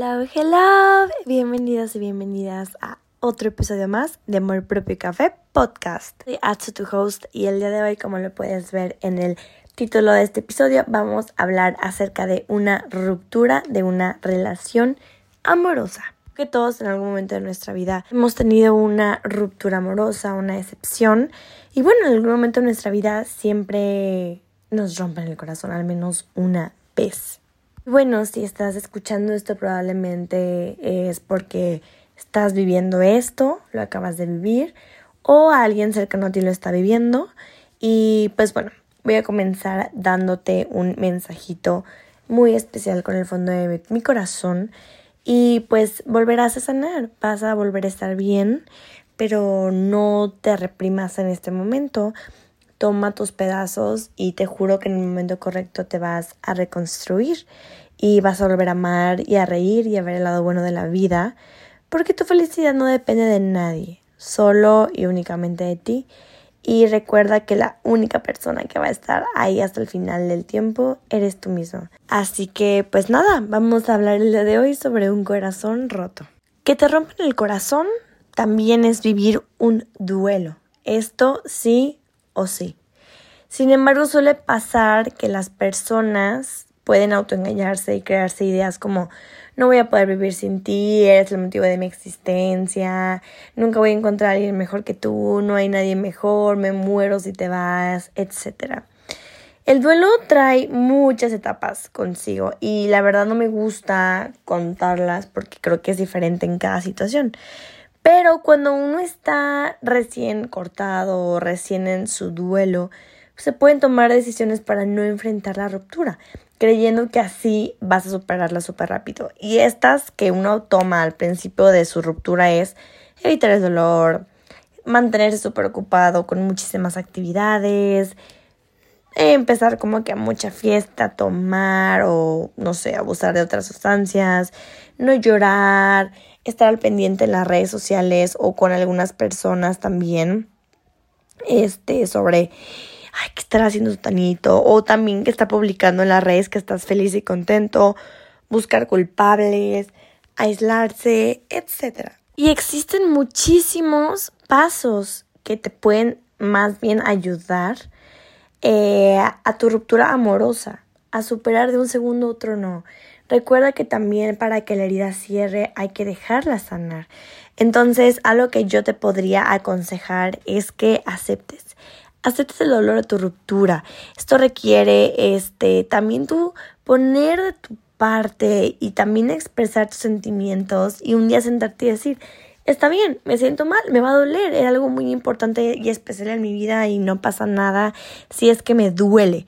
Hello, hello. Bienvenidos y bienvenidas a otro episodio más de Amor Propio Café Podcast. Soy Atsu, tu host, y el día de hoy, como lo puedes ver en el título de este episodio, vamos a hablar acerca de una ruptura de una relación amorosa. Que todos en algún momento de nuestra vida hemos tenido una ruptura amorosa, una decepción, y bueno, en algún momento de nuestra vida siempre nos rompen el corazón, al menos una vez. Bueno, si estás escuchando esto probablemente es porque estás viviendo esto, lo acabas de vivir, o alguien cercano a ti lo está viviendo. Y pues bueno, voy a comenzar dándote un mensajito muy especial con el fondo de mi corazón. Y pues volverás a sanar, vas a volver a estar bien, pero no te reprimas en este momento toma tus pedazos y te juro que en el momento correcto te vas a reconstruir y vas a volver a amar y a reír y a ver el lado bueno de la vida, porque tu felicidad no depende de nadie, solo y únicamente de ti. Y recuerda que la única persona que va a estar ahí hasta el final del tiempo eres tú mismo. Así que, pues nada, vamos a hablar el día de hoy sobre un corazón roto. Que te rompen el corazón también es vivir un duelo. Esto sí o sí. Sin embargo, suele pasar que las personas pueden autoengañarse y crearse ideas como no voy a poder vivir sin ti, eres el motivo de mi existencia, nunca voy a encontrar a alguien mejor que tú, no hay nadie mejor, me muero si te vas, etc. El duelo trae muchas etapas consigo y la verdad no me gusta contarlas porque creo que es diferente en cada situación. Pero cuando uno está recién cortado o recién en su duelo, se pueden tomar decisiones para no enfrentar la ruptura, creyendo que así vas a superarla súper rápido. Y estas que uno toma al principio de su ruptura es evitar el dolor, mantenerse súper ocupado con muchísimas actividades, empezar como que a mucha fiesta, tomar o no sé, abusar de otras sustancias, no llorar, estar al pendiente en las redes sociales o con algunas personas también, este, sobre, ay, ¿qué estará haciendo tanito? O también que está publicando en las redes que estás feliz y contento, buscar culpables, aislarse, etc. Y existen muchísimos pasos que te pueden más bien ayudar eh, a tu ruptura amorosa, a superar de un segundo a otro no. Recuerda que también para que la herida cierre hay que dejarla sanar. Entonces, algo que yo te podría aconsejar es que aceptes. Aceptes el dolor de tu ruptura. Esto requiere este también tú poner de tu parte y también expresar tus sentimientos y un día sentarte y decir, está bien, me siento mal, me va a doler, era algo muy importante y especial en mi vida y no pasa nada si es que me duele.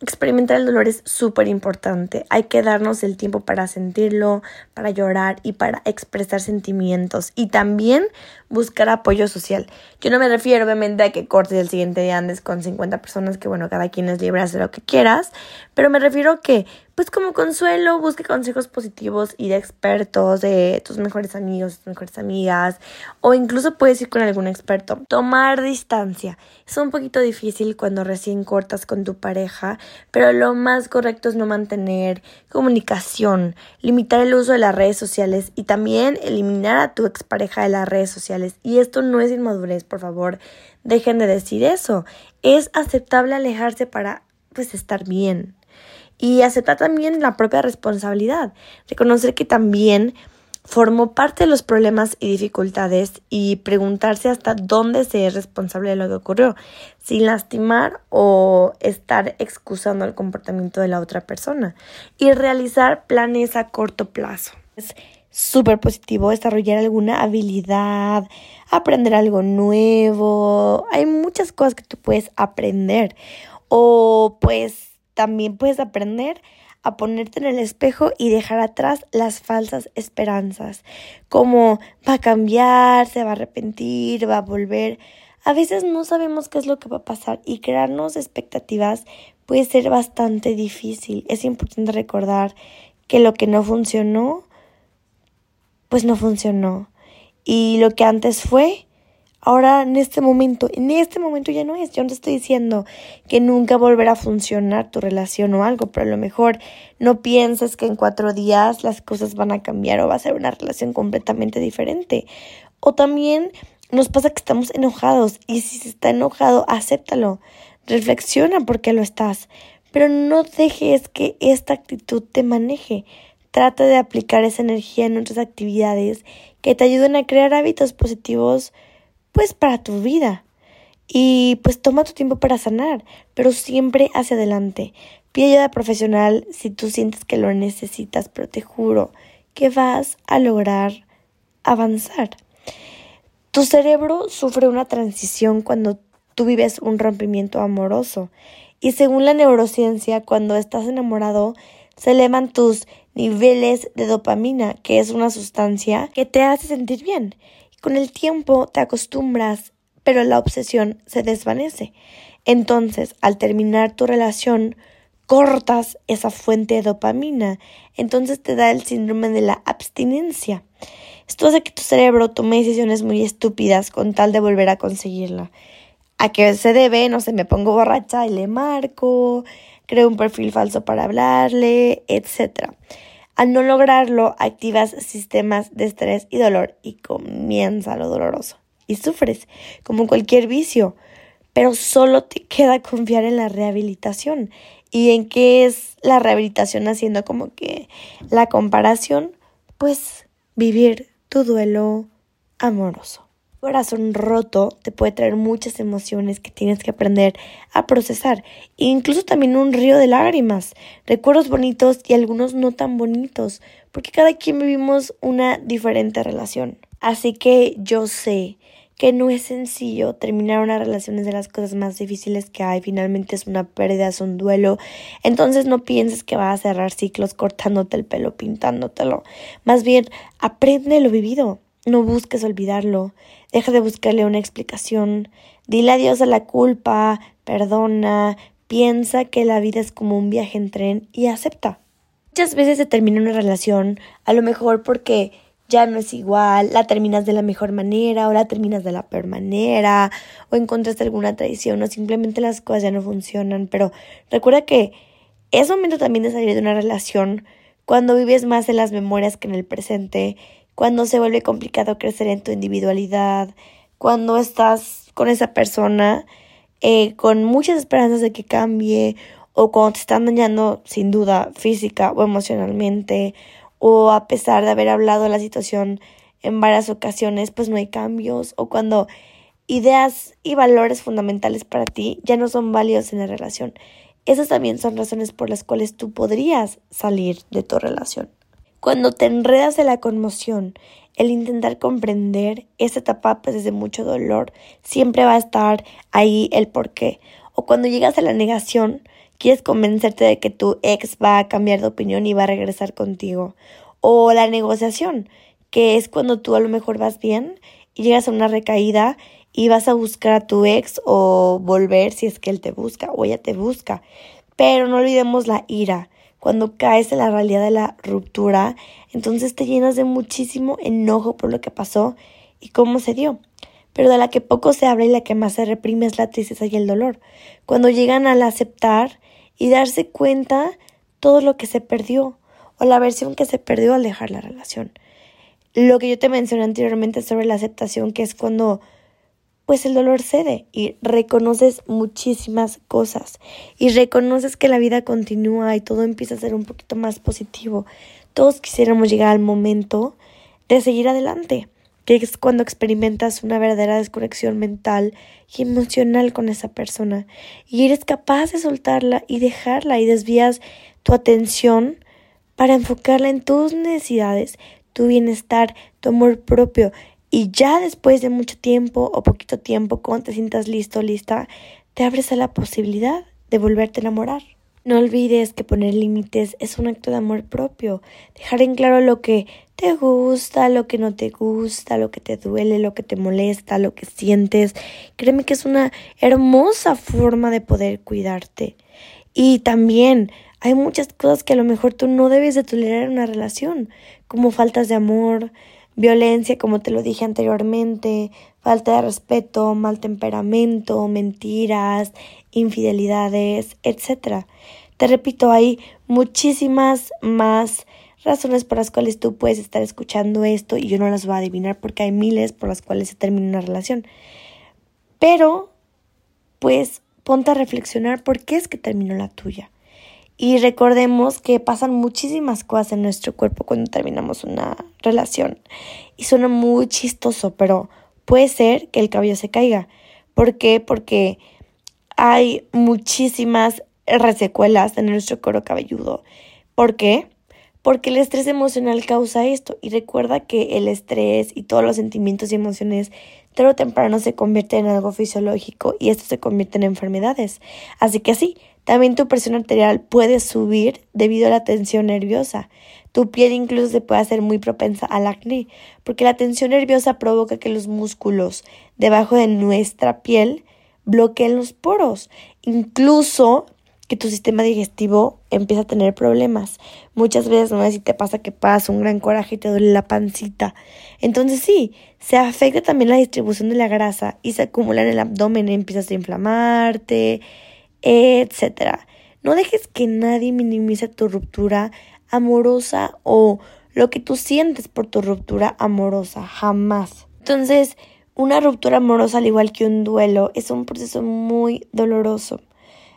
Experimentar el dolor es súper importante. Hay que darnos el tiempo para sentirlo, para llorar y para expresar sentimientos. Y también buscar apoyo social. Yo no me refiero obviamente a que cortes el siguiente día andes con 50 personas, que bueno, cada quien es libre de hacer lo que quieras. Pero me refiero a que pues como consuelo, busque consejos positivos y de expertos, de tus mejores amigos, tus mejores amigas, o incluso puedes ir con algún experto. Tomar distancia. Es un poquito difícil cuando recién cortas con tu pareja, pero lo más correcto es no mantener comunicación, limitar el uso de las redes sociales y también eliminar a tu expareja de las redes sociales. Y esto no es inmadurez, por favor, dejen de decir eso. Es aceptable alejarse para pues estar bien y aceptar también la propia responsabilidad, reconocer que también formó parte de los problemas y dificultades y preguntarse hasta dónde se es responsable de lo que ocurrió, sin lastimar o estar excusando el comportamiento de la otra persona y realizar planes a corto plazo. Es súper positivo desarrollar alguna habilidad, aprender algo nuevo, hay muchas cosas que tú puedes aprender o pues también puedes aprender a ponerte en el espejo y dejar atrás las falsas esperanzas, como va a cambiar, se va a arrepentir, va a volver. A veces no sabemos qué es lo que va a pasar y crearnos expectativas puede ser bastante difícil. Es importante recordar que lo que no funcionó, pues no funcionó. Y lo que antes fue, Ahora en este momento, en este momento ya no es. Yo no te estoy diciendo que nunca volverá a funcionar tu relación o algo, pero a lo mejor no piensas que en cuatro días las cosas van a cambiar o va a ser una relación completamente diferente. O también nos pasa que estamos enojados y si se está enojado, acéptalo. Reflexiona por qué lo estás, pero no dejes que esta actitud te maneje. Trata de aplicar esa energía en otras actividades que te ayuden a crear hábitos positivos pues para tu vida. Y pues toma tu tiempo para sanar, pero siempre hacia adelante. Pide ayuda profesional si tú sientes que lo necesitas, pero te juro que vas a lograr avanzar. Tu cerebro sufre una transición cuando tú vives un rompimiento amoroso y según la neurociencia, cuando estás enamorado, se elevan tus niveles de dopamina, que es una sustancia que te hace sentir bien. Con el tiempo te acostumbras, pero la obsesión se desvanece. Entonces, al terminar tu relación, cortas esa fuente de dopamina. Entonces te da el síndrome de la abstinencia. Esto hace que tu cerebro tome decisiones muy estúpidas con tal de volver a conseguirla. ¿A qué se debe? No sé, me pongo borracha y le marco, creo un perfil falso para hablarle, etc. Al no lograrlo, activas sistemas de estrés y dolor y comienza lo doloroso. Y sufres, como cualquier vicio. Pero solo te queda confiar en la rehabilitación. ¿Y en qué es la rehabilitación haciendo como que la comparación? Pues vivir tu duelo amoroso corazón roto te puede traer muchas emociones que tienes que aprender a procesar, e incluso también un río de lágrimas, recuerdos bonitos y algunos no tan bonitos, porque cada quien vivimos una diferente relación. Así que yo sé que no es sencillo terminar una relación es de las cosas más difíciles que hay, finalmente es una pérdida, es un duelo, entonces no pienses que vas a cerrar ciclos cortándote el pelo, pintándotelo, más bien aprende lo vivido no busques olvidarlo. Deja de buscarle una explicación. Dile adiós a la culpa. Perdona. Piensa que la vida es como un viaje en tren y acepta. Muchas veces se termina una relación, a lo mejor porque ya no es igual, la terminas de la mejor manera o la terminas de la peor manera o encontraste alguna traición o simplemente las cosas ya no funcionan. Pero recuerda que es momento también de salir de una relación cuando vives más en las memorias que en el presente cuando se vuelve complicado crecer en tu individualidad, cuando estás con esa persona eh, con muchas esperanzas de que cambie o cuando te están dañando sin duda física o emocionalmente o a pesar de haber hablado de la situación en varias ocasiones pues no hay cambios o cuando ideas y valores fundamentales para ti ya no son válidos en la relación. Esas también son razones por las cuales tú podrías salir de tu relación. Cuando te enredas de la conmoción, el intentar comprender esa etapa pues desde mucho dolor, siempre va a estar ahí el por qué. O cuando llegas a la negación, quieres convencerte de que tu ex va a cambiar de opinión y va a regresar contigo. O la negociación, que es cuando tú a lo mejor vas bien y llegas a una recaída y vas a buscar a tu ex o volver si es que él te busca o ella te busca. Pero no olvidemos la ira cuando caes en la realidad de la ruptura, entonces te llenas de muchísimo enojo por lo que pasó y cómo se dio. Pero de la que poco se habla y la que más se reprime es la tristeza y el dolor. Cuando llegan al aceptar y darse cuenta todo lo que se perdió o la versión que se perdió al dejar la relación. Lo que yo te mencioné anteriormente sobre la aceptación, que es cuando pues el dolor cede y reconoces muchísimas cosas y reconoces que la vida continúa y todo empieza a ser un poquito más positivo. Todos quisiéramos llegar al momento de seguir adelante, que es cuando experimentas una verdadera desconexión mental y emocional con esa persona y eres capaz de soltarla y dejarla y desvías tu atención para enfocarla en tus necesidades, tu bienestar, tu amor propio y ya después de mucho tiempo o poquito tiempo, cuando te sientas listo, lista, te abres a la posibilidad de volverte a enamorar. No olvides que poner límites es un acto de amor propio, dejar en claro lo que te gusta, lo que no te gusta, lo que te duele, lo que te molesta, lo que sientes. Créeme que es una hermosa forma de poder cuidarte. Y también hay muchas cosas que a lo mejor tú no debes de tolerar en una relación, como faltas de amor, violencia, como te lo dije anteriormente, falta de respeto, mal temperamento, mentiras, infidelidades, etc. Te repito, hay muchísimas más razones por las cuales tú puedes estar escuchando esto y yo no las voy a adivinar porque hay miles por las cuales se termina una relación. Pero, pues, ponte a reflexionar por qué es que terminó la tuya. Y recordemos que pasan muchísimas cosas en nuestro cuerpo cuando terminamos una relación. Y suena muy chistoso, pero puede ser que el cabello se caiga. ¿Por qué? Porque hay muchísimas resecuelas en nuestro cuero cabelludo. ¿Por qué? Porque el estrés emocional causa esto. Y recuerda que el estrés y todos los sentimientos y emociones tarde o temprano se convierten en algo fisiológico y esto se convierte en enfermedades. Así que sí, también tu presión arterial puede subir debido a la tensión nerviosa. Tu piel incluso se puede hacer muy propensa al acné, porque la tensión nerviosa provoca que los músculos debajo de nuestra piel bloqueen los poros, incluso que tu sistema digestivo empieza a tener problemas. Muchas veces no sé si te pasa que pasa un gran coraje y te duele la pancita. Entonces sí, se afecta también la distribución de la grasa y se acumula en el abdomen, empiezas a inflamarte, etcétera. No dejes que nadie minimice tu ruptura amorosa o lo que tú sientes por tu ruptura amorosa, jamás. Entonces, una ruptura amorosa, al igual que un duelo, es un proceso muy doloroso.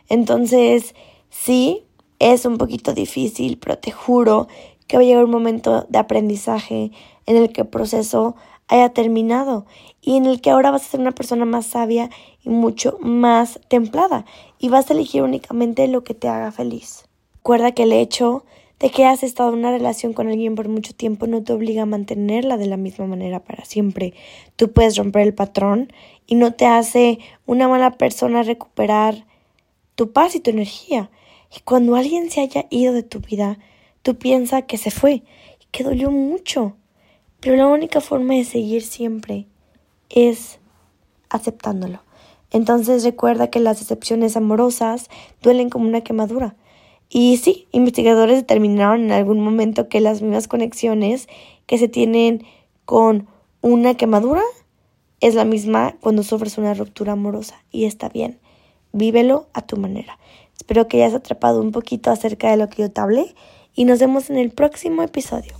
Entonces, sí, es un poquito difícil, pero te juro que va a llegar un momento de aprendizaje en el que el proceso haya terminado y en el que ahora vas a ser una persona más sabia y mucho más templada y vas a elegir únicamente lo que te haga feliz. Recuerda que el hecho de que has estado en una relación con alguien por mucho tiempo no te obliga a mantenerla de la misma manera para siempre. Tú puedes romper el patrón y no te hace una mala persona recuperar tu paz y tu energía. Y cuando alguien se haya ido de tu vida, tú piensas que se fue y que dolió mucho. Pero la única forma de seguir siempre es aceptándolo. Entonces recuerda que las decepciones amorosas duelen como una quemadura. Y sí, investigadores determinaron en algún momento que las mismas conexiones que se tienen con una quemadura es la misma cuando sufres una ruptura amorosa. Y está bien, vívelo a tu manera. Espero que hayas atrapado un poquito acerca de lo que yo te hablé y nos vemos en el próximo episodio.